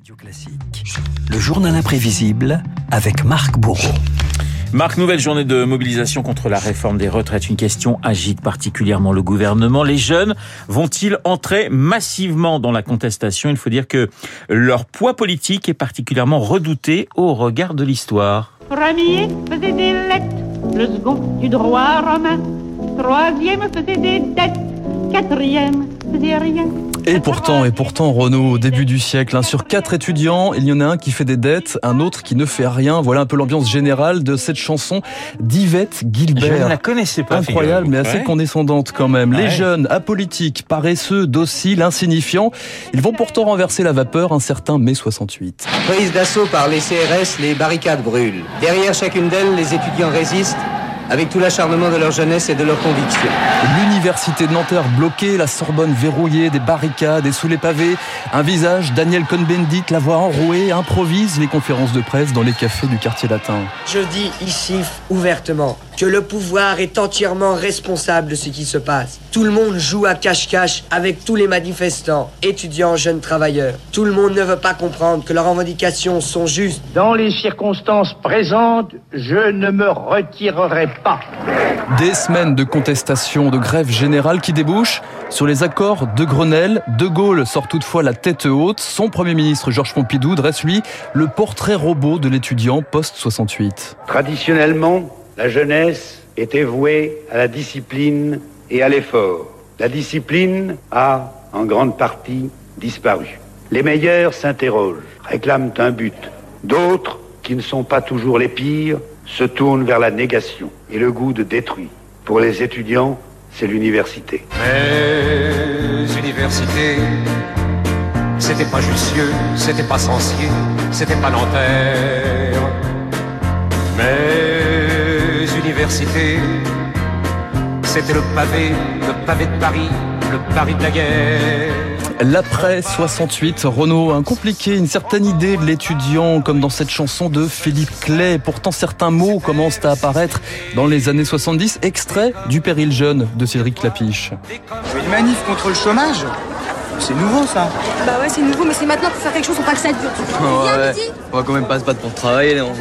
Radio Classique, le journal imprévisible avec Marc Bourreau. Marc, nouvelle journée de mobilisation contre la réforme des retraites. Une question agite particulièrement le gouvernement. Les jeunes vont-ils entrer massivement dans la contestation? Il faut dire que leur poids politique est particulièrement redouté au regard de l'histoire. Premier faisait des lettres, le second du droit romain, troisième faisait des dettes, quatrième faisait rien. Et pourtant, et pourtant, Renaud, au début du siècle, hein, sur quatre étudiants, il y en a un qui fait des dettes, un autre qui ne fait rien. Voilà un peu l'ambiance générale de cette chanson d'Yvette Gilbert. Je ne la connaissais pas. Incroyable, mais assez Ouais. condescendante quand même. Les jeunes, apolitiques, paresseux, dociles, insignifiants, ils vont pourtant renverser la vapeur un certain mai 68. Prise d'assaut par les CRS, les barricades brûlent. Derrière chacune d'elles, les étudiants résistent avec tout l'acharnement de leur jeunesse et de leurs convictions. L'université de Nanterre bloquée, la Sorbonne verrouillée, des barricades et sous les pavés, un visage, Daniel Cohn-Bendit, la voix enrouée, improvise les conférences de presse dans les cafés du quartier latin. Je dis ici ouvertement que le pouvoir est entièrement responsable de ce qui se passe. Tout le monde joue à cache-cache avec tous les manifestants, étudiants, jeunes travailleurs. Tout le monde ne veut pas comprendre que leurs revendications sont justes. Dans les circonstances présentes, je ne me retirerai pas. Des semaines de contestation, de grève générale qui débouchent sur les accords de Grenelle. De Gaulle sort toutefois la tête haute. Son Premier ministre Georges Pompidou dresse lui le portrait robot de l'étudiant post-68. Traditionnellement, la jeunesse était vouée à la discipline et à l'effort. La discipline a, en grande partie, disparu. Les meilleurs s'interrogent, réclament un but. D'autres, qui ne sont pas toujours les pires, se tournent vers la négation et le goût de détruire. Pour les étudiants, c'est l'université. Mais université, c'était pas Jussieu, c'était pas Sancier, c'était pas Nanterre. Mais université, c'était le pavé, le pavé de Paris, le Paris de la guerre. L'après 68, Renault a compliqué une certaine idée de l'étudiant, comme dans cette chanson de Philippe Clay. Pourtant, certains mots commencent à apparaître dans les années 70, extrait du Péril jeune de Cédric Clapiche. Une manif contre le chômage? C'est nouveau ça Bah ouais, c'est nouveau, mais c'est maintenant pour faire quelque chose, faut pas que ça dure. On va quand même pas se battre pour travailler, non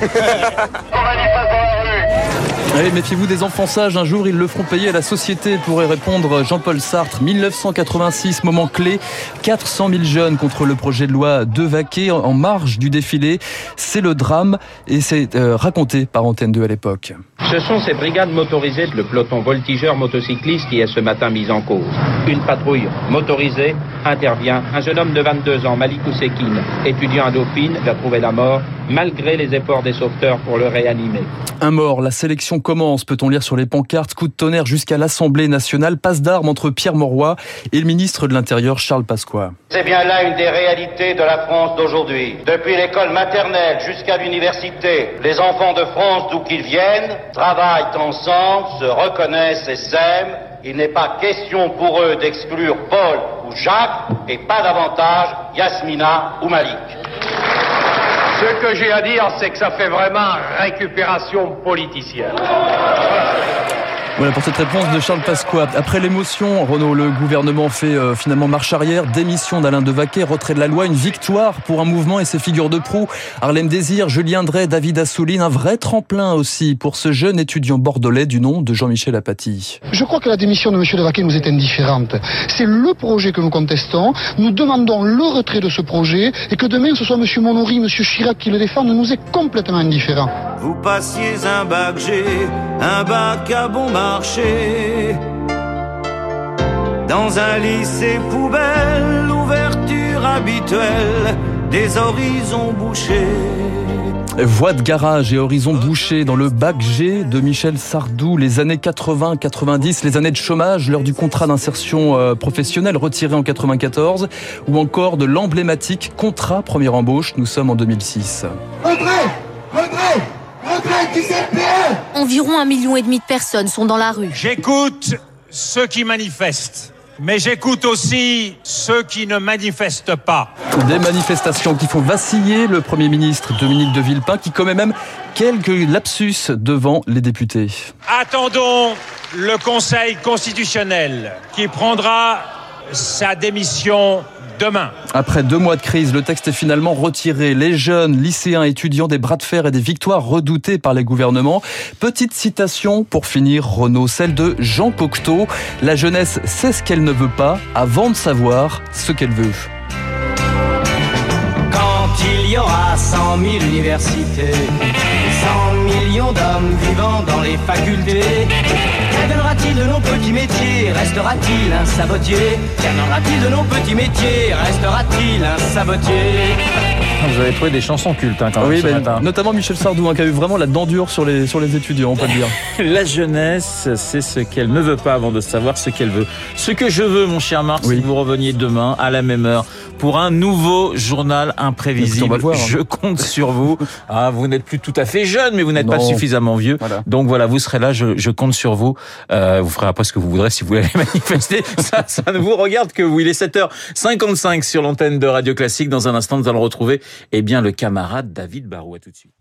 Allez, méfiez-vous des enfants sages. Un jour, ils le feront payer à la société, pourrait répondre Jean-Paul Sartre. 1986, moment clé. 400 000 jeunes contre le projet de loi de Vaquet en marge du défilé. C'est le drame et c'est euh, raconté par Antenne 2 à l'époque. Ce sont ces brigades motorisées le peloton voltigeur motocycliste qui est ce matin mise en cause. Une patrouille motorisée intervient. Un jeune homme de 22 ans, Malikou Sekine, étudiant à Dauphine, a trouvé la mort malgré les efforts des sauveteurs pour le réanimer. Un mort, la sélection commence, peut-on lire sur les pancartes, coup de tonnerre jusqu'à l'Assemblée nationale, passe d'armes entre Pierre Mauroy et le ministre de l'Intérieur Charles Pasqua. C'est bien là une des réalités de la France d'aujourd'hui. Depuis l'école maternelle jusqu'à l'université, les enfants de France, d'où qu'ils viennent, travaillent ensemble, se reconnaissent et s'aiment. Il n'est pas question pour eux d'exclure Paul ou Jacques, et pas davantage Yasmina ou Malik. Ce que j'ai à dire, c'est que ça fait vraiment récupération politicienne. Voilà pour cette réponse de Charles Pasqua. Après l'émotion, Renaud, le gouvernement fait euh, finalement marche arrière, démission d'Alain Devaquet, retrait de la loi, une victoire pour un mouvement et ses figures de proue. Harlem Désir, Julien Drey, David Assouline, un vrai tremplin aussi pour ce jeune étudiant bordelais du nom de Jean-Michel Apathy. Je crois que la démission de M. Devaquet nous est indifférente. C'est le projet que nous contestons. Nous demandons le retrait de ce projet et que demain ce soit M. Monori, M. Chirac qui le défendent nous est complètement indifférent. Vous passiez un bac G, un bac à marché. Dans un lycée poubelle, l'ouverture habituelle des horizons bouchés. Voix de garage et horizon bouché dans le bac G de Michel Sardou, les années 80-90, les années de chômage, l'heure du contrat d'insertion euh, professionnelle retiré en 94, ou encore de l'emblématique contrat première embauche, nous sommes en 2006. Retrait Retrait Retrait du CPE Environ un million et demi de personnes sont dans la rue. J'écoute ceux qui manifestent, mais j'écoute aussi ceux qui ne manifestent pas. Des manifestations qui font vaciller le Premier ministre Dominique de Villepin, qui commet même quelques lapsus devant les députés. Attendons le Conseil constitutionnel qui prendra sa démission demain. Après deux mois de crise, le texte est finalement retiré. Les jeunes, lycéens, étudiants, des bras de fer et des victoires redoutées par les gouvernements. Petite citation pour finir, Renaud, celle de Jean Cocteau. La jeunesse sait ce qu'elle ne veut pas avant de savoir ce qu'elle veut. Quand il y aura cent mille universités, millions d'hommes vivant dans les facultés, qu'adviendra-t-il de nos petits métiers Restera-t-il un sabotier Qu'adviendra-t-il de nos petits métiers Restera-t-il un sabotier Vous avez trouvé des chansons cultes hein, quand même Oui, ce ben, matin. notamment Michel Sardou, hein, qui a eu vraiment la dent dure sur les, sur les étudiants, on peut le dire. La jeunesse, c'est ce qu'elle ne veut pas avant de savoir ce qu'elle veut. Ce que je veux, mon cher Marc, c'est que vous reveniez demain à la même heure pour un nouveau journal imprévisible. Écoute, voir, hein. Je compte sur vous. Ah, vous n'êtes plus tout à fait jeune, mais vous n'êtes pas suffisamment vieux. Donc voilà, vous serez là. Je, je compte sur vous. Euh, vous ferez après ce que vous voudrez si vous voulez aller manifester. Ça, ça ne vous regarde que vous. Il est 7h55 sur l'antenne de Radio Classique. Dans un instant, nous allons retrouver, eh bien, le camarade David Barou. À tout de suite.